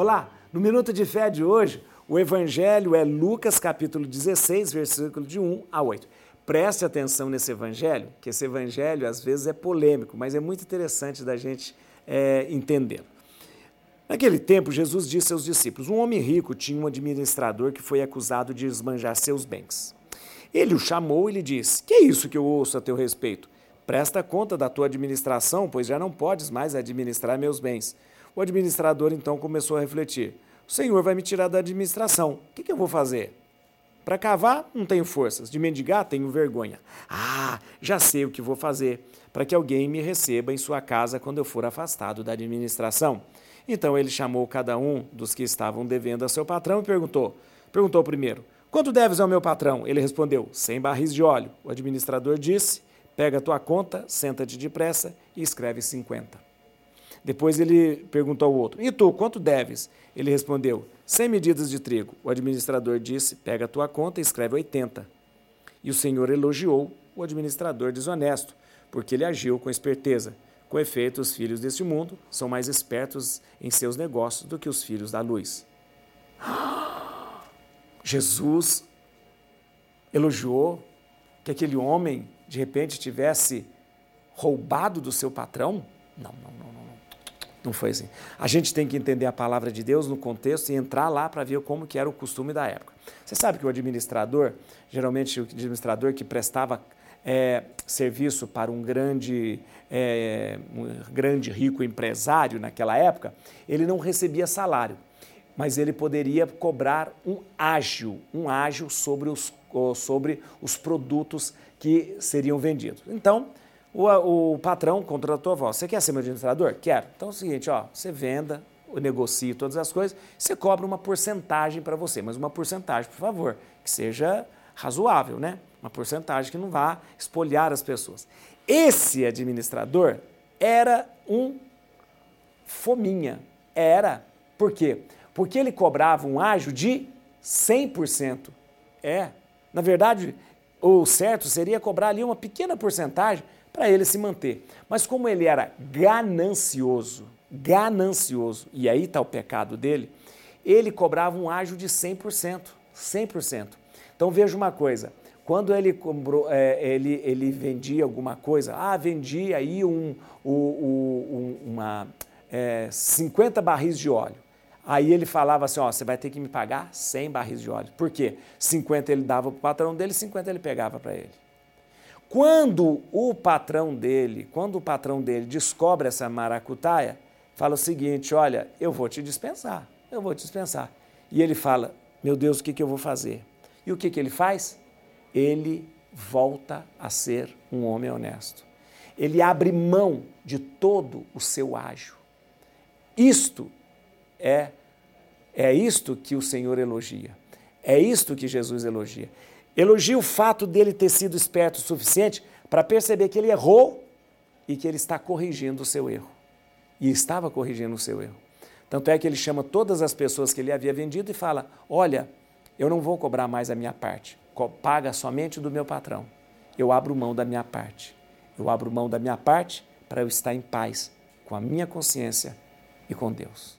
Olá, no Minuto de Fé de hoje, o Evangelho é Lucas capítulo 16, versículo de 1 a 8. Preste atenção nesse Evangelho, que esse Evangelho às vezes é polêmico, mas é muito interessante da gente é, entender. Naquele tempo, Jesus disse aos discípulos: Um homem rico tinha um administrador que foi acusado de esbanjar seus bens. Ele o chamou e lhe disse: Que é isso que eu ouço a teu respeito? Presta conta da tua administração, pois já não podes mais administrar meus bens. O administrador então começou a refletir: O Senhor vai me tirar da administração. O que, que eu vou fazer? Para cavar, não tenho forças. De mendigar, tenho vergonha. Ah, já sei o que vou fazer para que alguém me receba em sua casa quando eu for afastado da administração. Então ele chamou cada um dos que estavam devendo a seu patrão e perguntou: Perguntou primeiro: Quanto deves ao meu patrão? Ele respondeu: Cem barris de óleo. O administrador disse: Pega a tua conta, senta-te depressa e escreve cinquenta. Depois ele perguntou ao outro: E tu, quanto deves? Ele respondeu: Cem medidas de trigo. O administrador disse: Pega a tua conta e escreve oitenta. E o senhor elogiou o administrador desonesto, porque ele agiu com esperteza. Com efeito, os filhos deste mundo são mais espertos em seus negócios do que os filhos da luz. Jesus elogiou que aquele homem, de repente, tivesse roubado do seu patrão? Não, não, não, não. Não foi assim. A gente tem que entender a palavra de Deus no contexto e entrar lá para ver como que era o costume da época. Você sabe que o administrador, geralmente o administrador que prestava é, serviço para um grande, é, um grande rico empresário naquela época, ele não recebia salário, mas ele poderia cobrar um ágio, um ágio sobre os, sobre os produtos que seriam vendidos. Então, o, o patrão contratou a voz. Você quer ser meu administrador? Quero. Então é o seguinte, ó, você venda, negocie todas as coisas, você cobra uma porcentagem para você, mas uma porcentagem, por favor, que seja razoável, né? Uma porcentagem que não vá espolhar as pessoas. Esse administrador era um fominha. Era. Por quê? Porque ele cobrava um ágio de 100%. É. Na verdade, o certo seria cobrar ali uma pequena porcentagem para ele se manter. Mas como ele era ganancioso, ganancioso, e aí está o pecado dele, ele cobrava um ágio de 100%. 100%. Então veja uma coisa, quando ele, comprou, é, ele, ele vendia alguma coisa, ah, vendia aí um, um, um, uma, é, 50 barris de óleo. Aí ele falava assim, ó, você vai ter que me pagar 100 barris de óleo. Por quê? 50 ele dava para o patrão dele, 50 ele pegava para ele. Quando o patrão dele, quando o patrão dele descobre essa maracutaia, fala o seguinte, olha, eu vou te dispensar, eu vou te dispensar. E ele fala, meu Deus, o que, que eu vou fazer? E o que, que ele faz? ele volta a ser um homem honesto. Ele abre mão de todo o seu ágio. Isto é é isto que o Senhor elogia. É isto que Jesus elogia. Elogia o fato dele ter sido esperto o suficiente para perceber que ele errou e que ele está corrigindo o seu erro. E estava corrigindo o seu erro. Tanto é que ele chama todas as pessoas que ele havia vendido e fala: Olha, eu não vou cobrar mais a minha parte paga somente do meu patrão. Eu abro mão da minha parte. Eu abro mão da minha parte para eu estar em paz com a minha consciência e com Deus.